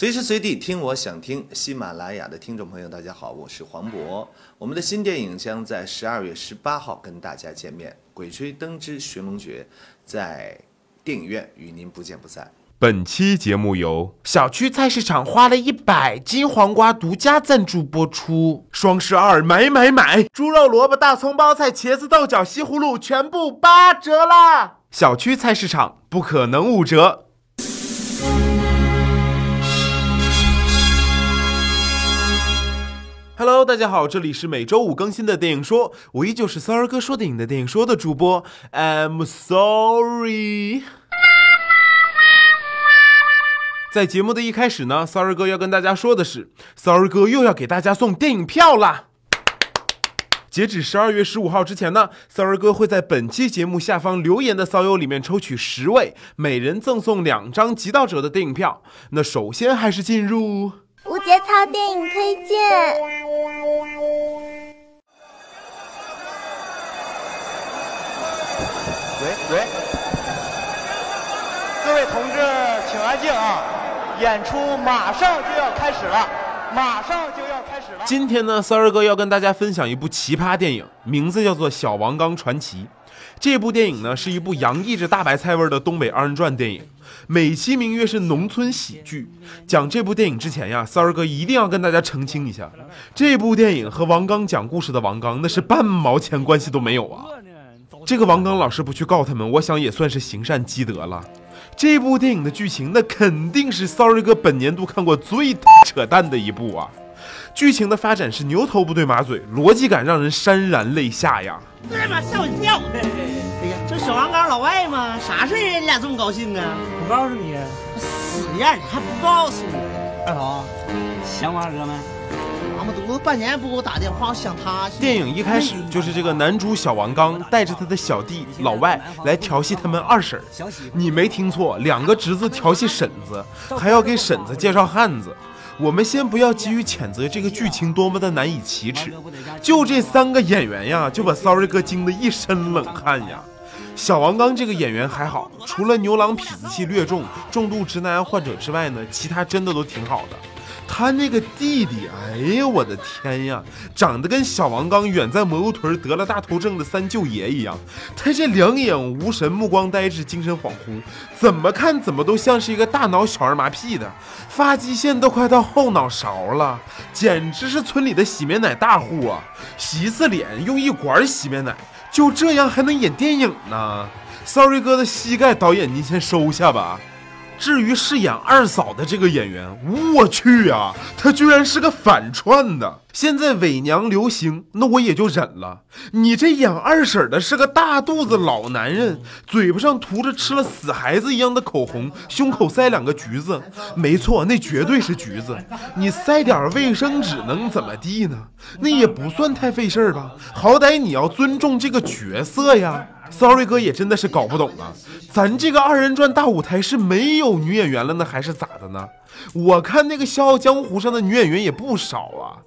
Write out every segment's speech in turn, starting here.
随时随地听我想听，喜马拉雅的听众朋友，大家好，我是黄渤。我们的新电影将在十二月十八号跟大家见面，《鬼吹灯之寻龙诀》在电影院与您不见不散。本期节目由小区菜市场花了一百斤黄瓜独家赞助播出。双十二买买买，猪肉、萝卜、大葱、包菜、茄子、豆角、西葫芦全部八折啦！小区菜市场不可能五折。Hello，大家好，这里是每周五更新的电影说，我依旧是骚儿哥说电影的电影说的主播，I'm sorry。在节目的一开始呢，骚儿哥要跟大家说的是，骚儿哥又要给大家送电影票啦。截止十二月十五号之前呢，骚儿哥会在本期节目下方留言的骚友里面抽取十位，每人赠送两张极道者的电影票。那首先还是进入。无节操电影推荐。喂喂，各位同志，请安静啊！演出马上就要开始了，马上就要开始了。今天呢，三儿哥要跟大家分享一部奇葩电影，名字叫做《小王刚传奇》。这部电影呢，是一部洋溢着大白菜味的东北二人转电影。美其名曰是农村喜剧。讲这部电影之前呀，三儿哥一定要跟大家澄清一下，这部电影和王刚讲故事的王刚那是半毛钱关系都没有啊。这个王刚老师不去告他们，我想也算是行善积德了。这部电影的剧情那肯定是骚儿哥本年度看过最 扯淡的一部啊。剧情的发展是牛头不对马嘴，逻辑感让人潸然泪下呀。这妈吓我一跳！哎呀，这小王刚老外吗？啥事儿你俩这么高兴啊？我告诉你，死样你还不告诉我？二嫂，想我二哥没？妈妈犊子半年不给我打电话，我想他。电影一开始就是这个男主小王刚带着他的小弟老外来调戏他们二婶儿。你没听错，两个侄子调戏婶子，还要给婶子介绍汉子。我们先不要急于谴责这个剧情多么的难以启齿，就这三个演员呀，就把 Sorry 哥惊得一身冷汗呀。小王刚这个演员还好，除了牛郎痞子气略重、重度直男癌患者之外呢，其他真的都挺好的。他那个弟弟，哎呀，我的天呀，长得跟小王刚远在蘑菇屯得了大头症的三舅爷一样。他这两眼无神，目光呆滞，精神恍惚，怎么看怎么都像是一个大脑小儿麻痹的，发际线都快到后脑勺了，简直是村里的洗面奶大户啊！洗一次脸用一管洗面奶，就这样还能演电影呢？Sorry 哥的膝盖，导演您先收下吧。至于饰演二嫂的这个演员，我去啊，他居然是个反串的。现在伪娘流行，那我也就忍了。你这演二婶的是个大肚子老男人，嘴巴上涂着吃了死孩子一样的口红，胸口塞两个橘子，没错，那绝对是橘子。你塞点卫生纸能怎么地呢？那也不算太费事儿吧？好歹你要尊重这个角色呀。Sorry 哥也真的是搞不懂啊，咱这个二人转大舞台是没有女演员了呢，还是咋的呢？我看那个《笑傲江湖》上的女演员也不少啊。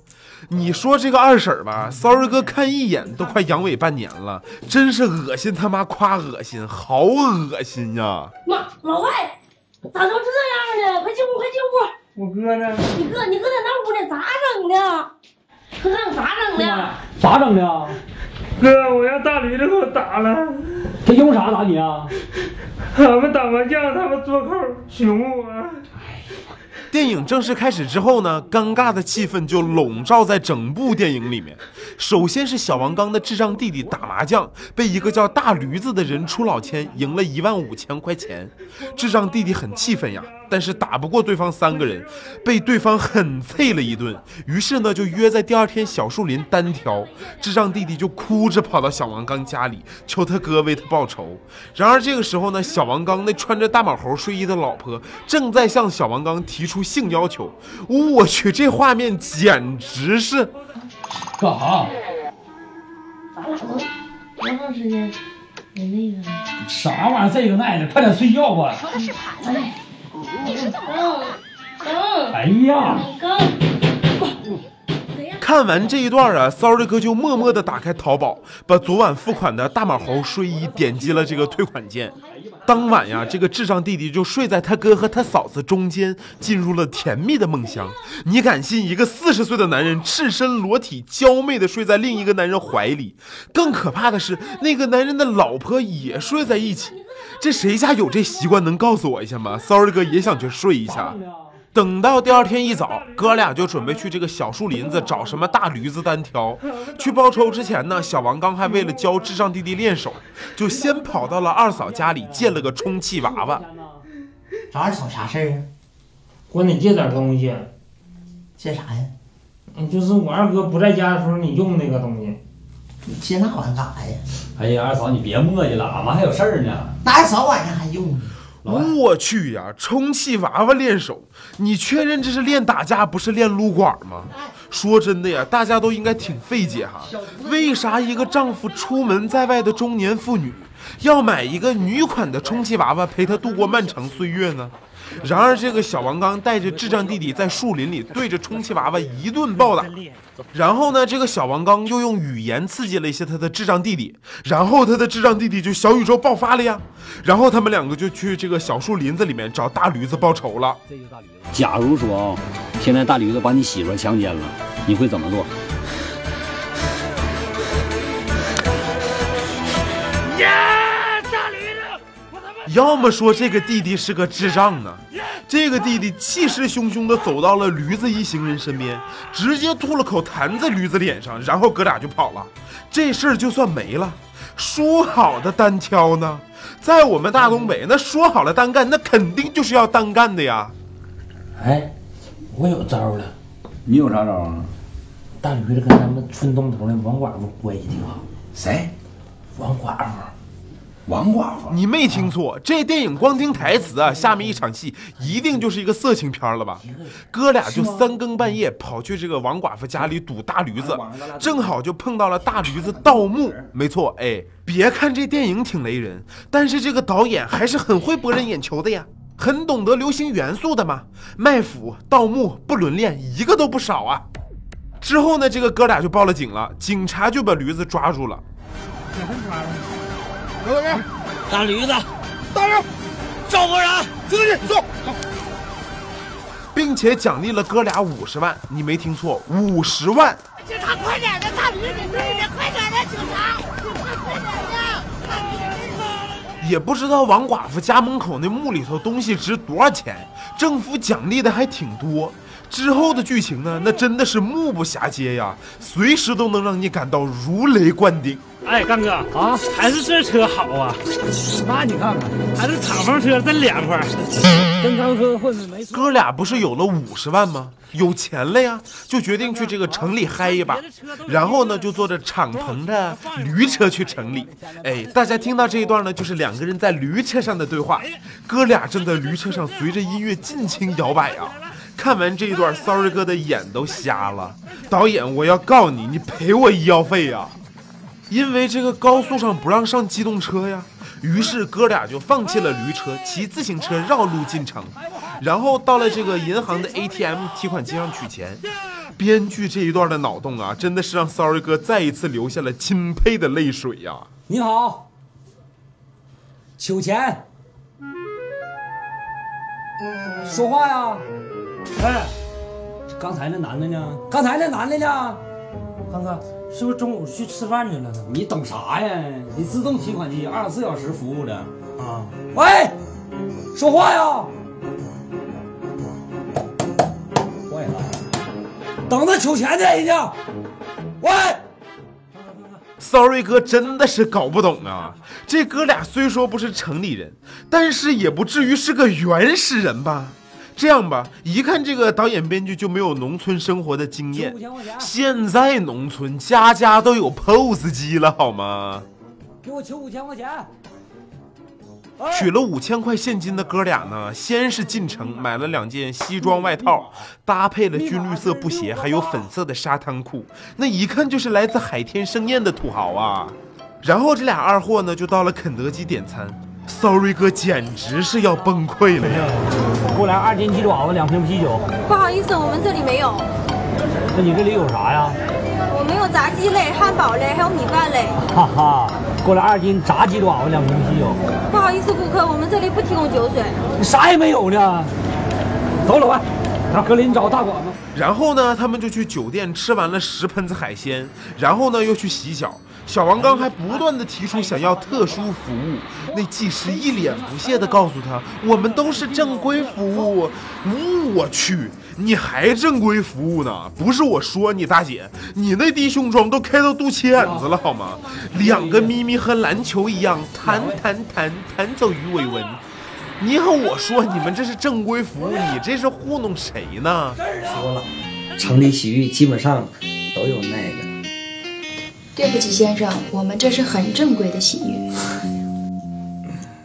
你说这个二婶吧，Sorry 哥看一眼都快阳痿半年了，真是恶心他妈夸恶心，好恶心呀！妈，老外咋都这样呢？快进屋，快进屋！我哥呢？你哥，你哥在那屋呢，咋整的？哥让咋整的？咋整的？哥，我让大驴子给我打了。他用啥打你啊？俺们打麻将，他们做扣熊我。电影正式开始之后呢，尴尬的气氛就笼罩在整部电影里面。首先是小王刚的智障弟弟打麻将，被一个叫大驴子的人出老千，赢了一万五千块钱。智障弟弟很气愤呀，但是打不过对方三个人，被对方狠啐了一顿。于是呢，就约在第二天小树林单挑。智障弟弟就哭着跑到小王刚家里，求他哥为他报仇。然而这个时候呢，小王刚那穿着大马猴睡衣的老婆正在向小王刚提出。性要求，我去，这画面简直是干啥？多长时间？没那个。啥玩意儿？这个那的，快点睡觉吧。哎，哎呀！看完这一段啊，Sorry 哥就默默的打开淘宝，把昨晚付款的大马猴睡衣点击了这个退款键。当晚呀，这个智障弟弟就睡在他哥和他嫂子中间，进入了甜蜜的梦乡。你敢信一个四十岁的男人赤身裸体、娇媚的睡在另一个男人怀里？更可怕的是，那个男人的老婆也睡在一起。这谁家有这习惯？能告诉我一下吗？Sorry 哥也想去睡一下。等到第二天一早，哥俩就准备去这个小树林子找什么大驴子单挑。去报仇之前呢，小王刚还为了教智障弟弟练手，就先跑到了二嫂家里借了个充气娃娃。找二嫂啥事儿啊？管你借点东西，借啥呀？嗯，就是我二哥不在家的时候你用那个东西。你借那玩意儿干啥呀？哎呀，二嫂你别磨叽了，俺们还有事儿呢。那二嫂晚上还用呢？我去呀！充气娃娃练手，你确认这是练打架，不是练撸管吗？说真的呀，大家都应该挺费解哈。为啥一个丈夫出门在外的中年妇女，要买一个女款的充气娃娃陪她度过漫长岁月呢？然而，这个小王刚带着智障弟弟在树林里对着充气娃娃一顿暴打，然后呢，这个小王刚又用语言刺激了一下他的智障弟弟，然后他的智障弟弟就小宇宙爆发了呀，然后他们两个就去这个小树林子里面找大驴子报仇了。假如说啊，现在大驴子把你媳妇强奸了，你会怎么做？要么说这个弟弟是个智障呢，这个弟弟气势汹汹地走到了驴子一行人身边，直接吐了口痰在驴子脸上，然后哥俩就跑了，这事儿就算没了。说好的单挑呢？在我们大东北，那说好了单干，那肯定就是要单干的呀。哎，我有招了。你有啥招啊？大驴子跟咱们村东头那王寡妇关系挺好。谁？王寡妇。王寡妇？你没听错，这电影光听台词啊，下面一场戏一定就是一个色情片了吧？哥俩就三更半夜跑去这个王寡妇家里堵大驴子，正好就碰到了大驴子盗墓。没错，哎，别看这电影挺雷人，但是这个导演还是很会博人眼球的呀，很懂得流行元素的嘛。卖腐、盗墓、不伦恋，一个都不少啊。之后呢，这个哥俩就报了警了，警察就把驴子抓住了。有人，大驴子，大人，招呼人，进去坐。并且奖励了哥俩五十万，你没听错，五十万。警察快点的，大驴子，快点，快点的，警察，警察快点的。也不知道王寡妇家门口那墓里头东西值多少钱，政府奖励的还挺多。之后的剧情呢，那真的是目不暇接呀，随时都能让你感到如雷贯顶。哎，刚哥啊，还是这车好啊。那你看看，还是敞篷车真凉快。跟刚哥混的没错。哥俩不是有了五十万吗？有钱了呀，就决定去这个城里嗨一把。然后呢，就坐着敞篷的驴车去城里。哎，大家听到这一段呢，就是两个人在驴车上的对话。哥俩正在驴车上随着音乐尽情摇摆啊。看完这一段，Sorry 哥的眼都瞎了。导演，我要告你，你赔我医药费呀！因为这个高速上不让上机动车呀，于是哥俩就放弃了驴车，骑自行车绕路进城，然后到了这个银行的 ATM 提款机上取钱。编剧这一段的脑洞啊，真的是让 Sorry 哥再一次流下了钦佩的泪水呀！你好，取钱，说话呀！哎，刚才那男的呢？刚才那男的呢？刚哥，是不是中午去吃饭去了呢？你等啥呀？你自动提款机二十四小时服务的。啊，喂，说话呀！坏了，等着取钱去，人家。喂，Sorry 哥真的是搞不懂啊！这哥俩虽说不是城里人，但是也不至于是个原始人吧？这样吧，一看这个导演编剧就没有农村生活的经验现在农村家家都有 POS 机了，好吗？给我取五千块钱。取了五千块现金的哥俩呢，先是进城买了两件西装外套，搭配了军绿色布鞋，还有粉色的沙滩裤，那一看就是来自海天盛宴的土豪啊。然后这俩二货呢，就到了肯德基点餐。Sorry 哥简直是要崩溃了呀！给我来二斤鸡爪子，两瓶啤酒。不好意思，我们这里没有。那你这里有啥呀？我我们有炸鸡类、汉堡类，还有米饭类。哈哈，过来二斤炸鸡爪子？两瓶啤酒。不好意思，顾客，我们这里不提供酒水。你啥也没有呢。走，老外，让格林找大馆子。然后呢，他们就去酒店吃完了十盆子海鲜，然后呢又去洗脚。小王刚还不断的提出想要特殊服务，那技师一脸不屑的告诉他：“我们都是正规服务。”我去，你还正规服务呢？不是我说你大姐，你那低胸装都开到肚脐眼子了好吗？两个咪咪和篮球一样弹弹弹弹走鱼尾纹。你和我说你们这是正规服务，你这是糊弄谁呢？说了，城里洗浴基本上都有。对不起，先生，我们这是很正规的洗浴。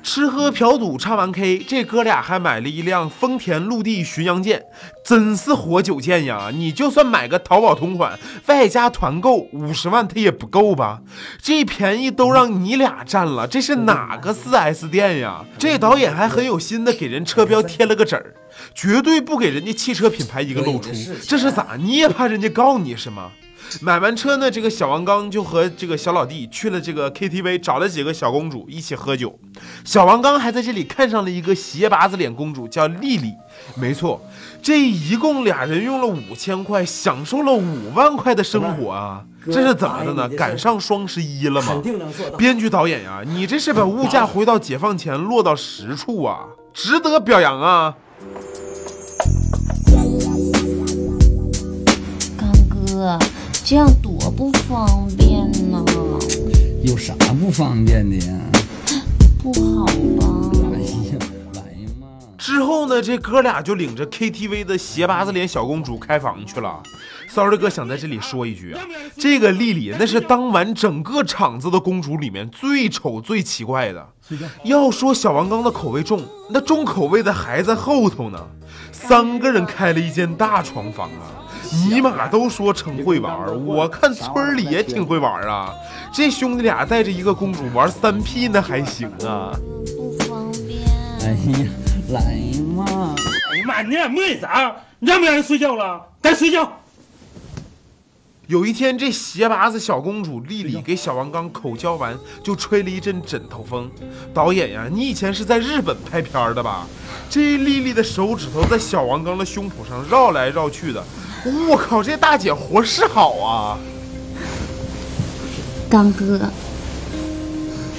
吃喝嫖赌唱完 K，这哥俩还买了一辆丰田陆地巡洋舰，真是活久见呀！你就算买个淘宝同款，外加团购五十万，它也不够吧？这便宜都让你俩占了，这是哪个 4S 店呀？这导演还很有心的给人车标贴了个纸儿，绝对不给人家汽车品牌一个露出。这是咋？你也怕人家告你是吗？买完车呢，这个小王刚就和这个小老弟去了这个 KTV，找了几个小公主一起喝酒。小王刚还在这里看上了一个斜拔子脸公主，叫丽丽。没错，这一共俩人用了五千块，享受了五万块的生活啊！这是怎么的呢？赶上双十一了吗？编剧导演呀，你这是把物价回到解放前落到实处啊，值得表扬啊！刚哥。这样多不方便呢！有啥不方便的呀？不好吧？哎呀，来嘛！之后呢，这哥俩就领着 KTV 的斜八字脸小公主开房去了。Sorry 哥想在这里说一句啊，这个丽丽那是当晚整个场子的公主里面最丑最奇怪的。要说小王刚的口味重，那重口味的还在后头呢。三个人开了一间大床房啊。尼玛都说成会玩，我看村里也挺会玩啊。这兄弟俩带着一个公主玩三 P 那还行啊。不方便。哎呀，来嘛！哎呀妈，你俩磨叽啥？让不让人睡觉了？该睡觉。有一天，这鞋拔子小公主丽丽给小王刚口交完，就吹了一阵枕头风。导演呀，你以前是在日本拍片的吧？这丽丽的手指头在小王刚的胸脯上绕来绕去的。我靠，这大姐活是好啊！刚哥，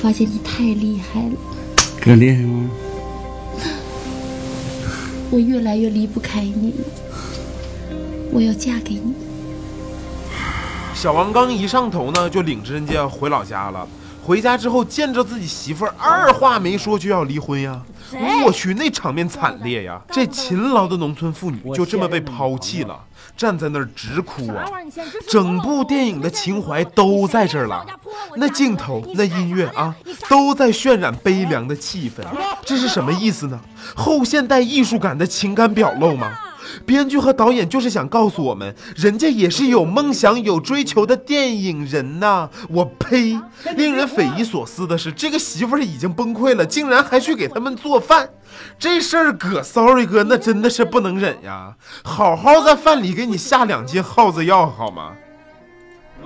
发现你太厉害了。哥厉害吗？我越来越离不开你了。我要嫁给你。小王刚一上头呢，就领着人家回老家了。回家之后，见着自己媳妇儿，二话没说就要离婚呀！我去，那场面惨烈呀！这勤劳的农村妇女就这么被抛弃了。站在那儿直哭啊！整部电影的情怀都在这儿了，那镜头、那音乐啊，都在渲染悲凉的气氛。这是什么意思呢？后现代艺术感的情感表露吗？编剧和导演就是想告诉我们，人家也是有梦想、有追求的电影人呐！我呸！令人匪夷所思的是，这个媳妇儿已经崩溃了，竟然还去给他们做饭。这事儿搁 Sorry 哥那真的是不能忍呀！好好在饭里给你下两斤耗子药好吗？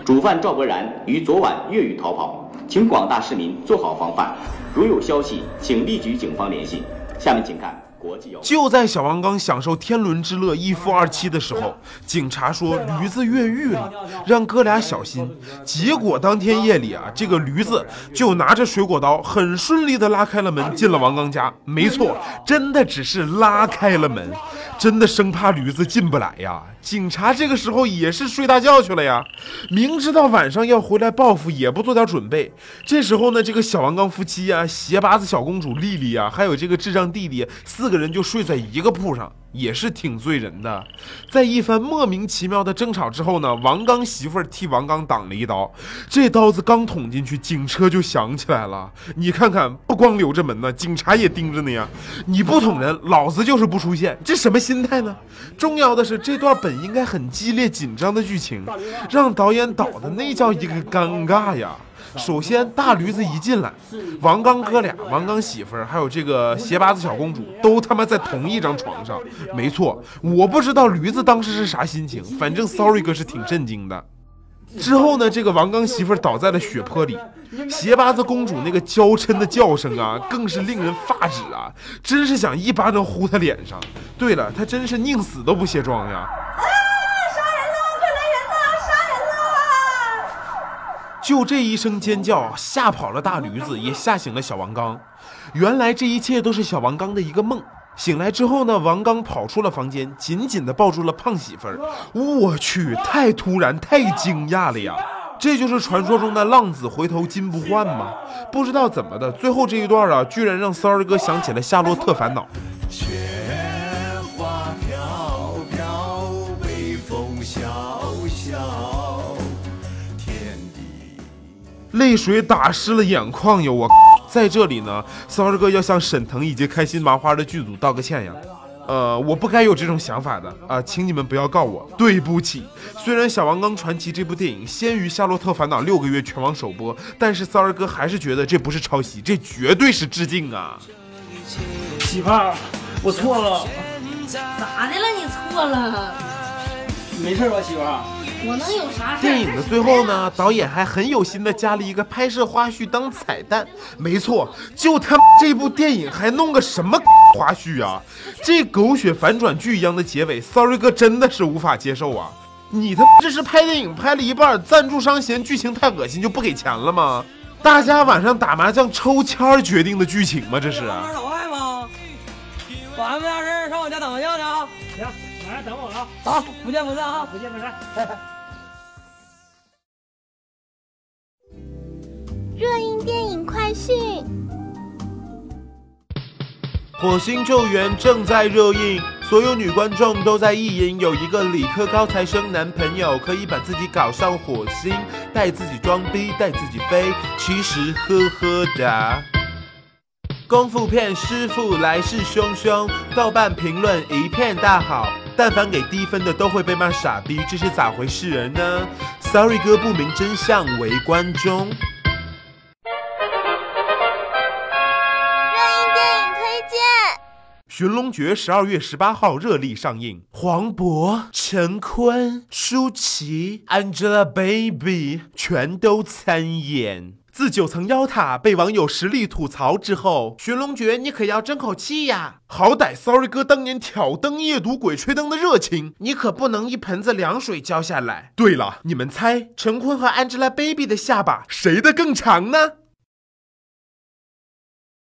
主犯赵博然于昨晚越狱逃跑，请广大市民做好防范，如有消息，请立即与警方联系。下面请看。就在小王刚享受天伦之乐一夫二妻的时候，警察说驴子越狱了，让哥俩小心。结果当天夜里啊，这个驴子就拿着水果刀，很顺利的拉开了门，进了王刚家。没错，真的只是拉开了门，真的生怕驴子进不来呀。警察这个时候也是睡大觉去了呀，明知道晚上要回来报复，也不做点准备。这时候呢，这个小王刚夫妻呀，鞋拔子小公主丽丽呀，还有这个智障弟弟，四个人就睡在一个铺上。也是挺醉人的，在一番莫名其妙的争吵之后呢，王刚媳妇儿替王刚挡了一刀，这刀子刚捅进去，警车就响起来了。你看看，不光留着门呢，警察也盯着呢呀。你不捅人，老子就是不出现，这什么心态呢？重要的是，这段本应该很激烈紧张的剧情，让导演导的那叫一个尴尬呀。首先，大驴子一进来，王刚哥俩、王刚媳妇儿还有这个鞋拔子小公主都他妈在同一张床上。没错，我不知道驴子当时是啥心情，反正 Sorry 哥是挺震惊的。之后呢，这个王刚媳妇儿倒在了血泊里，鞋拔子公主那个娇嗔的叫声啊，更是令人发指啊！真是想一巴掌呼她脸上。对了，她真是宁死都不卸妆呀！就这一声尖叫，吓跑了大驴子，也吓醒了小王刚。原来这一切都是小王刚的一个梦。醒来之后呢，王刚跑出了房间，紧紧地抱住了胖媳妇儿。我去，太突然，太惊讶了呀！这就是传说中的浪子回头金不换吗？不知道怎么的，最后这一段啊，居然让骚儿哥想起了《夏洛特烦恼》。泪水打湿了眼眶哟，我。在这里呢，骚儿哥要向沈腾以及开心麻花的剧组道个歉呀。呃，我不该有这种想法的啊，请你们不要告我，对不起。虽然《小王刚传奇》这部电影先于《夏洛特烦恼》六个月全网首播，但是骚儿哥还是觉得这不是抄袭，这绝对是致敬啊。媳妇儿，我错了。咋的了？你错了？没事吧，媳妇儿？我能有啥事？电影的最后呢，导演还很有心的加了一个拍摄花絮当彩蛋。没错，就他这部电影还弄个什么花絮啊？这狗血反转剧一样的结尾，Sorry 哥真的是无法接受啊！你他这是拍电影拍了一半，赞助商嫌剧情太恶心就不给钱了吗？大家晚上打麻将抽签决定的剧情吗？这是？老外吗？晚上没啥事上我家打麻将去啊！行，等我啊！好，不见不散啊！不见不散。热映电影快讯：《火星救援》正在热映，所有女观众都在意淫有一个理科高材生男朋友，可以把自己搞上火星，带自己装逼，带自己飞。其实，呵呵哒。功夫片师傅来势汹汹，豆瓣评论一片大好，但凡给低分的都会被骂傻逼，这是咋回事人呢？Sorry 哥不明真相，围观中。《热映电影推荐寻龙诀》十二月十八号热力上映，黄渤、陈坤、舒淇、Angelababy 全都参演。自九层妖塔被网友实力吐槽之后，《寻龙诀》你可要争口气呀！好歹 Sorry 哥当年挑灯夜读《鬼吹灯》的热情，你可不能一盆子凉水浇下来。对了，你们猜陈坤和 Angelababy 的下巴谁的更长呢？